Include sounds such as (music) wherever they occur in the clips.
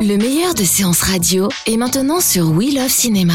Le meilleur de séances radio est maintenant sur We Love Cinéma.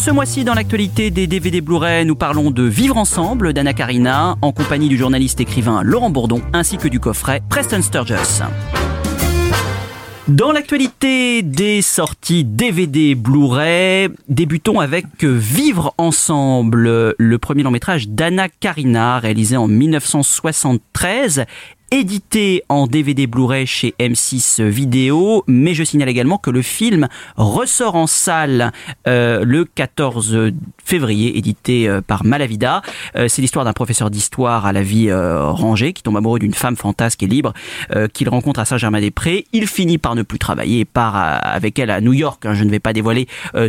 Ce mois-ci, dans l'actualité des DVD Blu-ray, nous parlons de Vivre ensemble d'Anna Karina, en compagnie du journaliste écrivain Laurent Bourdon, ainsi que du coffret Preston Sturges. Dans l'actualité des sorties DVD Blu-ray, débutons avec Vivre ensemble, le premier long métrage d'Anna Karina, réalisé en 1973 édité en DVD Blu-ray chez M6 Vidéo, mais je signale également que le film ressort en salle euh, le 14 février, édité euh, par Malavida. Euh, c'est l'histoire d'un professeur d'histoire à la vie rangée qui tombe amoureux d'une femme fantasque et libre qu'il rencontre à Saint-Germain-des-Prés. Il finit par ne plus travailler et part avec elle à New York. Hein, je ne vais pas dévoiler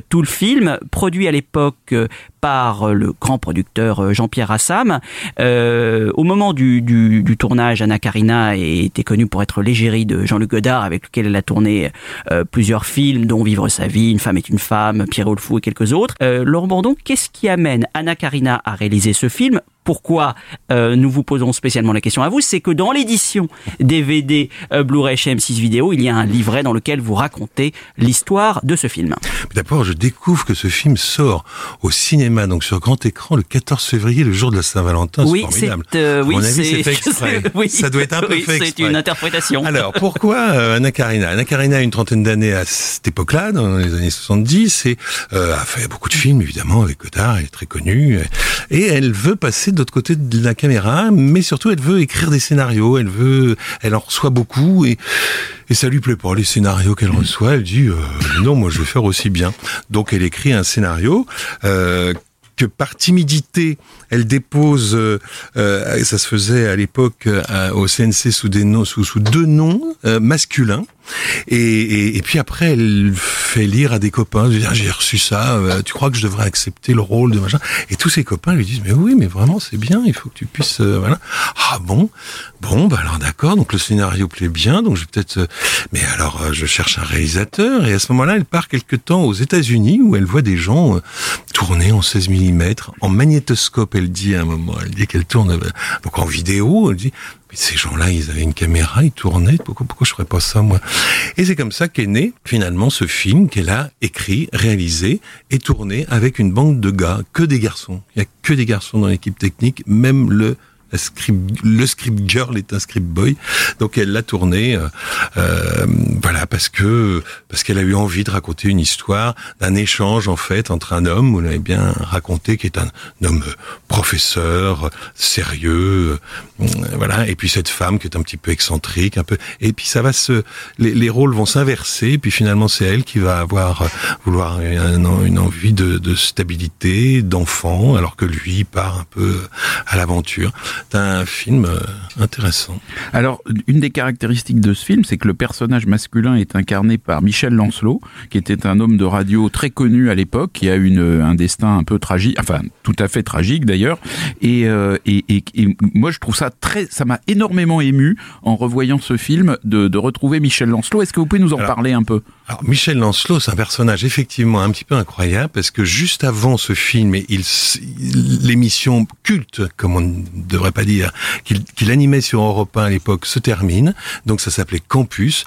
tout le film, produit à l'époque par le grand producteur Jean-Pierre Assam. au moment du, du, du tournage, Anna Karina était connue pour être l'égérie de Jean-Luc Godard, avec lequel elle a tourné euh, plusieurs films, dont Vivre sa vie, Une femme est une femme, Pierre Fou et quelques autres. Euh, Laurent Bourdon, qu'est-ce qui amène Anna Karina à réaliser ce film? Pourquoi euh, nous vous posons spécialement la question à vous, c'est que dans l'édition DVD euh, Blu-ray chez M6 Vidéo, il y a un livret dans lequel vous racontez l'histoire de ce film. D'abord, je découvre que ce film sort au cinéma, donc sur grand écran, le 14 février, le jour de la Saint-Valentin. Oui, c'est formidable. Euh, oui, c'est fait exprès. (laughs) oui, Ça doit être un peu oui, fait C'est une interprétation. Alors, pourquoi euh, Anna Karina Anna Karina a une trentaine d'années à cette époque-là, dans les années 70, et euh, a fait beaucoup de films, évidemment, avec Godard, elle est très connue, et elle veut passer de l'autre côté de la caméra, mais surtout, elle veut écrire des scénarios, elle veut, elle en reçoit beaucoup, et, et ça lui plaît pas, les scénarios qu'elle reçoit, elle dit, euh, non, moi, je vais faire aussi bien. Donc, elle écrit un scénario, euh, que par timidité, elle dépose, euh, euh, ça se faisait à l'époque euh, au CNC sous deux noms masculins. Et, puis après, elle fait lire à des copains, Ah, j'ai reçu ça, tu crois que je devrais accepter le rôle de machin? Et tous ses copains lui disent, mais oui, mais vraiment, c'est bien, il faut que tu puisses, voilà. Ah bon, bon, bah alors d'accord, donc le scénario plaît bien, donc je vais peut-être, mais alors je cherche un réalisateur, et à ce moment-là, elle part quelque temps aux États-Unis où elle voit des gens tourner en 16 mm, en magnétoscope, elle dit à un moment, elle dit qu'elle tourne, donc en vidéo, elle dit, mais ces gens-là, ils avaient une caméra, ils tournaient. Pourquoi, pourquoi je ferais pas ça, moi? Et c'est comme ça qu'est né, finalement, ce film qu'elle a écrit, réalisé et tourné avec une bande de gars, que des garçons. Il y a que des garçons dans l'équipe technique, même le script, le script girl est un script boy, donc elle l'a tourné, euh, euh, voilà, parce que parce qu'elle a eu envie de raconter une histoire d'un échange en fait entre un homme, vous l'avez bien raconté, qui est un, homme professeur, sérieux, euh, voilà, et puis cette femme qui est un petit peu excentrique, un peu, et puis ça va se, les, les rôles vont s'inverser, puis finalement c'est elle qui va avoir vouloir un- une envie de, de stabilité, d'enfant, alors que lui part un peu à l'aventure. C'est un film euh, intéressant. Alors, une des caractéristiques de ce film, c'est que le personnage masculin est incarné par Michel Lancelot, qui était un homme de radio très connu à l'époque, qui a une, un destin un peu tragique, enfin tout à fait tragique d'ailleurs. Et, euh, et, et, et moi, je trouve ça très, ça m'a énormément ému en revoyant ce film de, de retrouver Michel Lancelot. Est-ce que vous pouvez nous en Alors, parler un peu? Alors Michel Lancelot, c'est un personnage effectivement un petit peu incroyable parce que juste avant ce film, et il, s- l'émission culte, comme on devrait devrais pas dire, qu'il animait sur Europe 1 à l'époque se termine. Donc ça s'appelait Campus.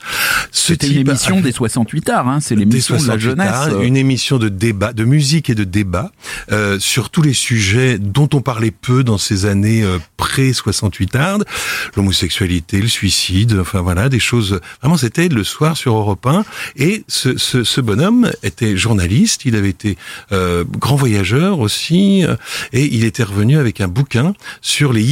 C'était une émission des 68 arts, hein, c'est l'émission de la jeunesse. une émission de débat, de musique et de débat euh, sur tous les sujets dont on parlait peu dans ces années euh, pré 68 arts, l'homosexualité, le suicide, enfin voilà, des choses. Vraiment, c'était le soir sur Europe 1. Et ce, ce, ce bonhomme était journaliste, il avait été euh, grand voyageur aussi, et il était revenu avec un bouquin sur les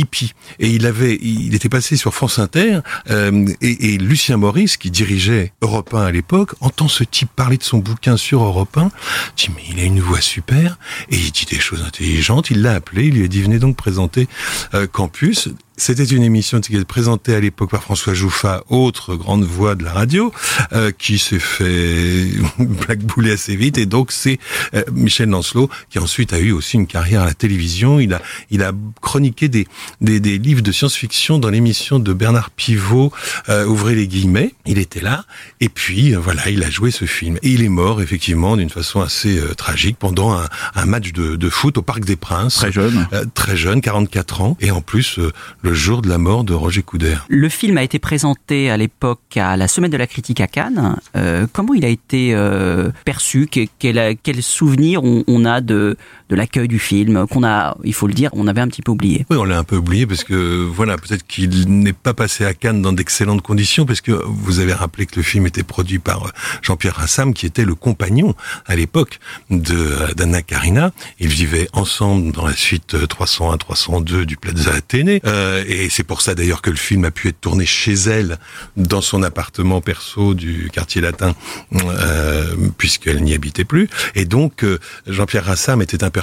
Et il était passé sur France Inter, euh, et, et, Lucien Maurice, qui dirigeait Europe 1 à l'époque, entend ce type parler de son bouquin sur Europe 1, dit mais il a une voix super, et il dit des choses intelligentes. Il l'a appelé, il lui a dit venez donc présenter euh, Campus. C'était une émission qui était présentée à l'époque par François Jouffa, autre grande voix de la radio, euh, qui s'est fait (laughs) blackbouler assez vite. Et donc c'est euh, Michel Lancelot qui ensuite a eu aussi une carrière à la télévision. Il a il a chroniqué des des, des livres de science-fiction dans l'émission de Bernard Pivot, euh, ouvrez les guillemets. Il était là. Et puis euh, voilà, il a joué ce film. Et il est mort effectivement d'une façon assez euh, tragique pendant un, un match de, de, foot au Parc des Princes. Très jeune. très jeune, 44 ans. Et en plus le jour de la mort de Roger Coudert. Le film a été présenté à l'époque à la Semaine de la critique à Cannes. Euh, comment il a été euh, perçu? Quel, quel, souvenir on, on, a de, de l'accueil du film qu'on a, il faut le dire, on avait un petit peu oublié. Oui, on l'a un peu oublié parce que voilà, peut-être qu'il n'est pas passé à Cannes dans d'excellentes conditions parce que vous avez rappelé que le film était produit par euh, Jean-Pierre Rassam qui était le compagnon à l'époque de d'Anna Karina. Ils vivaient ensemble dans la suite 301 302 du Plaza Athénée. Euh, euh, et c'est pour ça d'ailleurs que le film a pu être tourné chez elle, dans son appartement perso du quartier latin, euh, puisqu'elle n'y habitait plus. Et donc, euh, Jean-Pierre Rassam était un personnage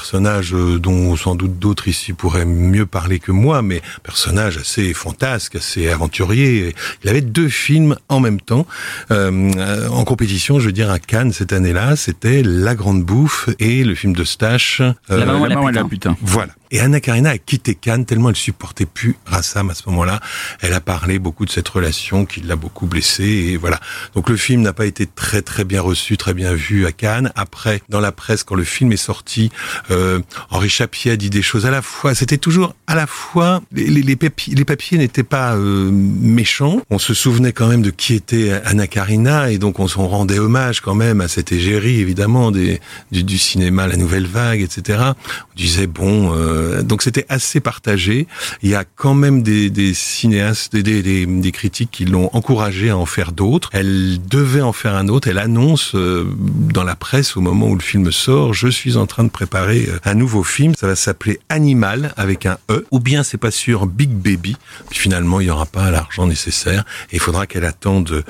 euh, dont sans doute d'autres ici pourraient mieux parler que moi, mais personnage assez fantasque, assez aventurier. Il avait deux films en même temps en compétition, je veux dire, à Cannes cette année-là. C'était La Grande Bouffe et le film de Stache. la maman, la, la putain. Voilà. Et Anna Karina a quitté Cannes tellement elle supportait plus Rassam à ce moment-là. Elle a parlé beaucoup de cette relation qui l'a beaucoup blessée et voilà. Donc le film n'a pas été très très bien reçu, très bien vu à Cannes. Après, dans la presse, quand le film est sorti, euh, Henri Chapier a dit des choses à la fois. C'était toujours à la fois les, papiers, n'étaient pas euh, méchants. On se souvenait quand même de qui était Anna Karina et donc on s'en rendait hommage quand même à cette égérie évidemment du, du cinéma, la nouvelle vague, etc. On disait bon. Euh, euh, donc c'était assez partagé. Il y a quand même des, cinéastes, des, critiques qui l'ont encouragé à en faire d'autres. Elle devait en faire un autre. Elle annonce euh, dans la presse au moment où le film sort, je suis en train de préparer euh, un nouveau film. Ça va s'appeler Animal avec un E. Ou bien c'est pas sûr Big Baby. Puis finalement il y aura pas l'argent nécessaire et il faudra qu'elle attende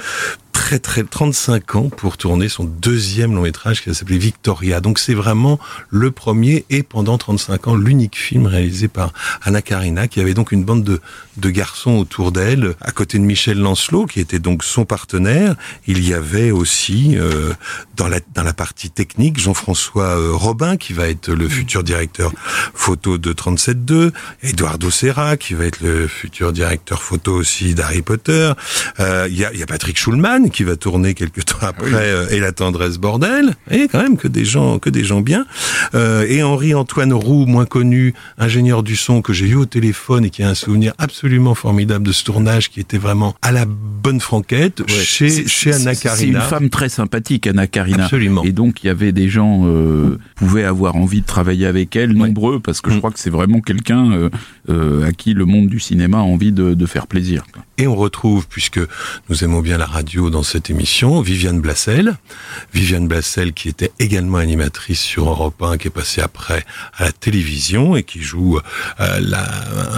très très 35 ans pour tourner son deuxième long métrage qui va s'appeler Victoria. Donc c'est vraiment le premier et pendant 35 ans l'unique film réalisé par Anna Karina qui avait donc une bande de, de garçons autour d'elle à côté de Michel Lancelot qui était donc son partenaire. Il y avait aussi euh, dans la dans la partie technique Jean-François euh, Robin qui va être le futur directeur photo de 37.2, Eduardo Serra qui va être le futur directeur photo aussi d'Harry Potter. Euh, il y, a, y a Patrick Schulman qui va tourner quelques temps après euh, et la tendresse bordel. Et quand même que des gens que des gens bien. Euh, et Henri Antoine Roux moins connu ingénieur du son que j'ai eu au téléphone et qui a un souvenir absolument formidable de ce tournage qui était vraiment à la bonne franquette chez chez Anna Karina c'est une femme très sympathique Anna Karina. Absolument. Et donc il y avait des gens euh, pouvaient avoir envie de travailler avec elle nombreux parce que je mm. crois que c'est vraiment quelqu'un euh, à qui le monde du cinéma a envie de, de faire plaisir et on retrouve puisque nous aimons bien la radio dans cette émission, Viviane Blassel. Viviane Blassel qui était également animatrice sur Europe 1, qui est passée après à la télévision et qui joue euh, la,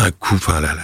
un couple, enfin, la,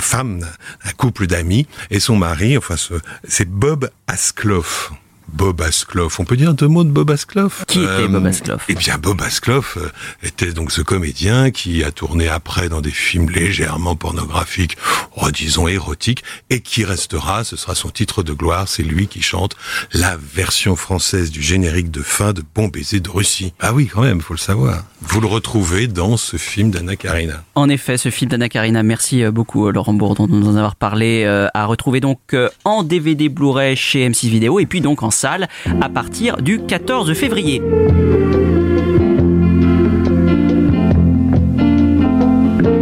femme, un couple d'amis et son mari, enfin c'est Bob Askloff. Bob Askloff. On peut dire deux mots de Bob Askloff Qui était euh, Bob Askloff Eh bien, Bob Askloff euh, était donc ce comédien qui a tourné après dans des films légèrement pornographiques, oh, disons érotiques, et qui restera, ce sera son titre de gloire, c'est lui qui chante la version française du générique de fin de Bon baiser de Russie. Ah oui, quand même, faut le savoir. Vous le retrouvez dans ce film d'Anna Karina. En effet, ce film d'Anna Karina, merci euh, beaucoup Laurent Bourdon de nous en avoir parlé, à retrouver donc en DVD Blu-ray chez M6 Vidéo, et puis donc en salle à partir du 14 février.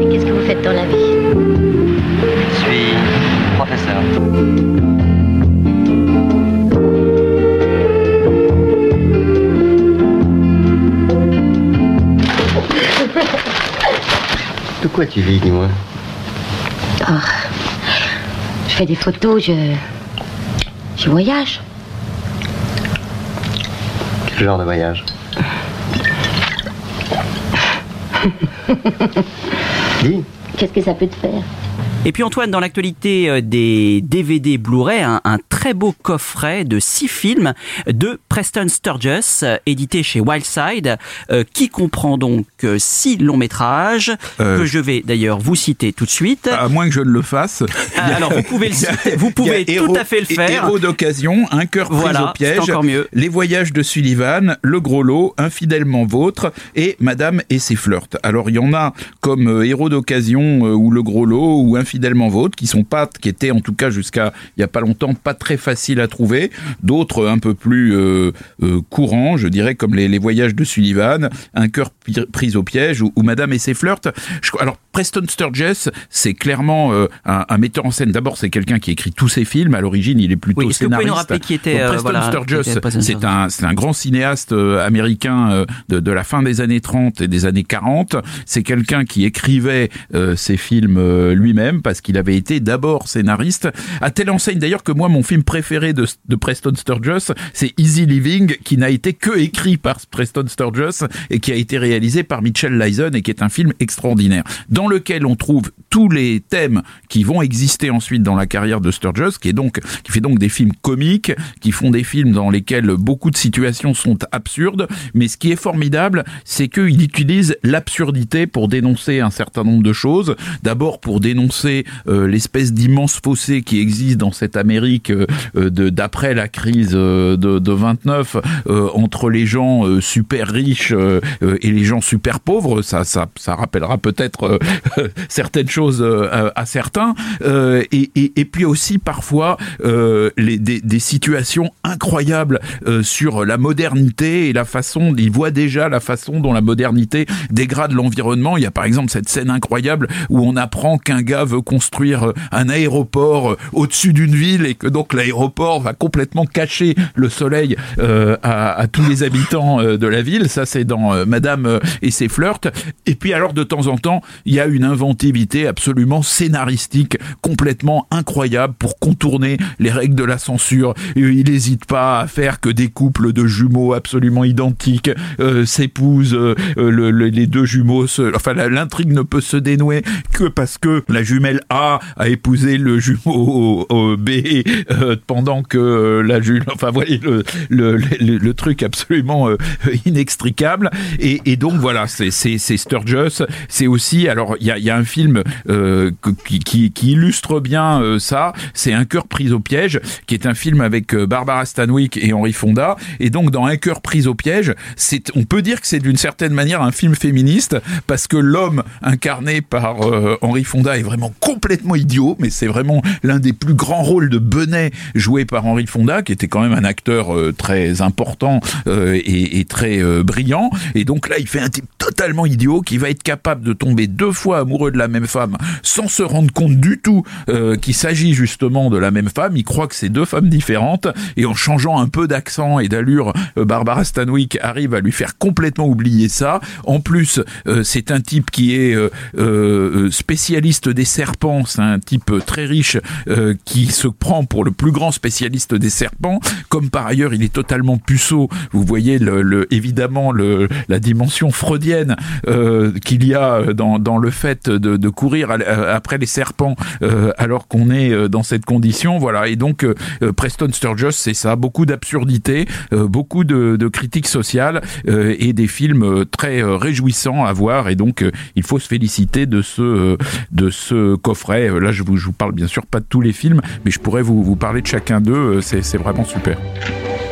Et qu'est-ce que vous faites dans la vie? Je suis professeur. (laughs) De quoi tu vis, dis-moi? Oh, Je fais des photos, je... Je voyage. Quel genre de voyage (laughs) Dis. Qu'est-ce que ça peut te faire? Et puis Antoine, dans l'actualité euh, des DVD Blu-ray, un, un très beau coffret de six films de Preston Sturges, euh, édité chez Wildside, euh, qui comprend donc six longs métrages, Euh, que je vais d'ailleurs vous citer tout de suite. À moins que je ne le fasse. Ah, alors, vous pouvez le citer, vous pouvez tout héros- à fait le faire. Héros d'occasion, un cœur pris Voilà, au piège, c'est encore mieux. les voyages de Sullivan, le gros lot, infidèlement vôtre et Madame et ses flirts. Alors il y en a comme héros d'occasion ou le gros lot ou infidèlement vôtre qui sont pas, qui étaient en tout cas jusqu'à il y a pas longtemps pas très faciles à trouver. D'autres un peu plus euh, euh, courants, je dirais comme les, les voyages de Sullivan, un cœur pris au piège ou, ou Madame et ses flirts. Je- alors Preston Sturges, c'est clairement euh, un, un metteur en scène. D'abord, c'est quelqu'un qui écrit tous ses films. À l'origine, il est plutôt Oui, est-ce que vous pouvez scénariste. nous rappeler qui était, Donc, euh, Preston voilà, Sturges, c'est un, c'est un grand cinéaste euh, américain euh, de, de la fin des années 30 et des années 40. C'est quelqu'un qui écrivait euh, ses films euh, lui-même parce qu'il avait été d'abord scénariste. À telle enseigne d'ailleurs que moi, mon film préféré de, de Preston Sturges, c'est Easy Living, qui n'a été que écrit par Preston Sturges et qui a été réalisé par Mitchell Leisen et qui est un film extraordinaire, dans lequel on trouve tous les thèmes qui vont exister ensuite dans la carrière de Sturges, qui est donc qui fait donc des films comiques, qui font des films dans lesquels beaucoup de situations sont absurdes, mais ce qui est formidable, c'est qu'il utilise l'absurdité pour dénoncer un certain nombre de choses. D'abord pour dénoncer euh, l'espèce d'immense fossé qui existe dans cette Amérique euh, euh, d'après la crise euh, de, de 29 euh, entre les gens euh, super riches et les gens super pauvres. Ça ça ça rappellera peut-être (laughs) certaines choses euh, à, certains. Euh, et, et, puis aussi parfois euh, des, situations incroyables sur la modernité et la façon, il voit déjà la façon dont la modernité dégrade l'environnement. Il y a par exemple cette scène incroyable où on apprend qu'un gars veut construire un aéroport au-dessus d'une ville et que donc l'aéroport va complètement cacher le soleil à, tous les habitants de la ville. Ça, c'est dans Madame et ses flirts. Et puis alors, de temps en temps, il y a une inventivité absolument scénaristique, complètement incroyable pour contourner les règles de la censure. Et il n'hésite pas à faire que des couples de jumeaux absolument identiques euh, s'épousent. euh, euh, le- le- les deux jumeaux, se, enfin l'intrigue ne peut se dénouer que parce que la jumelle A a épousé le jumeau euh, B euh, pendant que euh, la jumelle, enfin voyez le, truc absolument euh, inextricable. Et, donc voilà, c'est c'est c'est aussi alors il y a un film euh, qui, qui, illustre bien euh, ça. C'est Un cœur pris au piège, qui est un film avec euh, Barbara Stanwyck et Henry Fonda. Et donc dans Un cœur pris au piège, c'est on peut dire que c'est d'une certaine manière un film féministe parce que l'homme incarné par euh, Henry Fonda est vraiment complètement idiot, mais c'est vraiment l'un des plus grands rôles de Benet joué par Henry Fonda, qui était quand même un acteur très important et, et très brillant. Et donc là, il fait un type totalement idiot qui va être capable de tomber deux fois amoureux de la même femme sans se rendre compte du tout euh, qu'il s'agit justement de la même femme. Il croit que c'est deux femmes différentes et en changeant un peu d'accent et d'allure, euh, Barbara Stanwyck arrive à lui faire complètement oublier ça. En plus, euh, c'est un type qui est euh, euh, spécialiste des serpents. C'est un type très riche qui se prend pour le plus grand spécialiste des serpents. Comme par ailleurs, il est totalement puceau. Vous voyez le, le- évidemment le, la dimension freudienne qu'il y a dans, dans le fait de, de courir à- après les serpents euh, alors qu'on est euh, dans cette condition. Voilà. Et donc euh, euh, Preston Sturges, c'est ça, beaucoup d'absurdité, euh, beaucoup de, de critiques sociales euh, et des films euh, très euh, réjouissants à voir. Et donc euh, il faut se féliciter de ce euh, de ce coffret. Euh, Là, je vous, je vous parle bien sûr pas de tous les films, mais je pourrais vous, vous parler de chacun d'eux. Euh, C'est c'est vraiment super.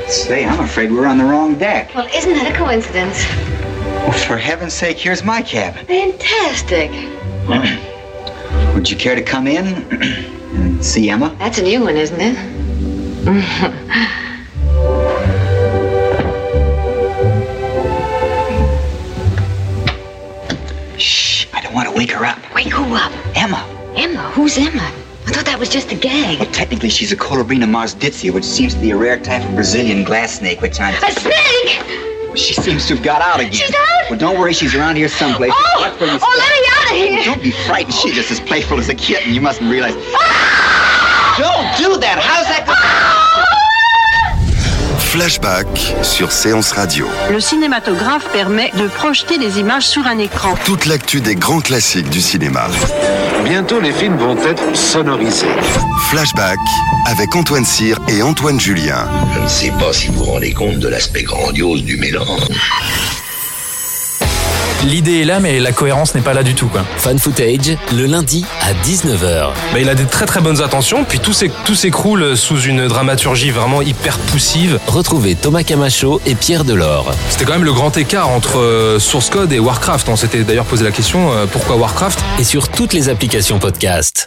Say, I'm afraid we're on the wrong deck. Well, isn't that a coincidence? Well, for heaven's sake, here's my cabin. Fantastic. (clears throat) Would you care to come in (clears throat) and see Emma? That's a new one, isn't it? (laughs) Shh, I don't want to wake her up. Wake who up? Emma. Emma? Who's Emma? I thought that was just a gag. Well, technically, she's a Colobrina marsditzia, which seems to be a rare type of Brazilian glass snake, which I'm... A snake! She seems to have got out again. She's out? Well, don't worry, she's around here someplace. Oh! Watch where you Oh, let me out of here! Don't be frightened. She's just as playful as a kitten. You mustn't realize. Don't do that. How's that going? Flashback sur Séance Radio. Le cinématographe permet de projeter les images sur un écran. Toute l'actu des grands classiques du cinéma. Bientôt, les films vont être sonorisés. Flashback avec Antoine Cyr et Antoine Julien. Je ne sais pas si vous vous rendez compte de l'aspect grandiose du mélange. L'idée est là, mais la cohérence n'est pas là du tout. Quoi. Fan Footage, le lundi à 19h. Bah, il a des très très bonnes intentions, puis tout s'éc- tout s'écroule sous une dramaturgie vraiment hyper poussive. Retrouvez Thomas Camacho et Pierre Delors. C'était quand même le grand écart entre euh, Source Code et Warcraft. On s'était d'ailleurs posé la question euh, pourquoi Warcraft? Et sur toutes les applications podcast.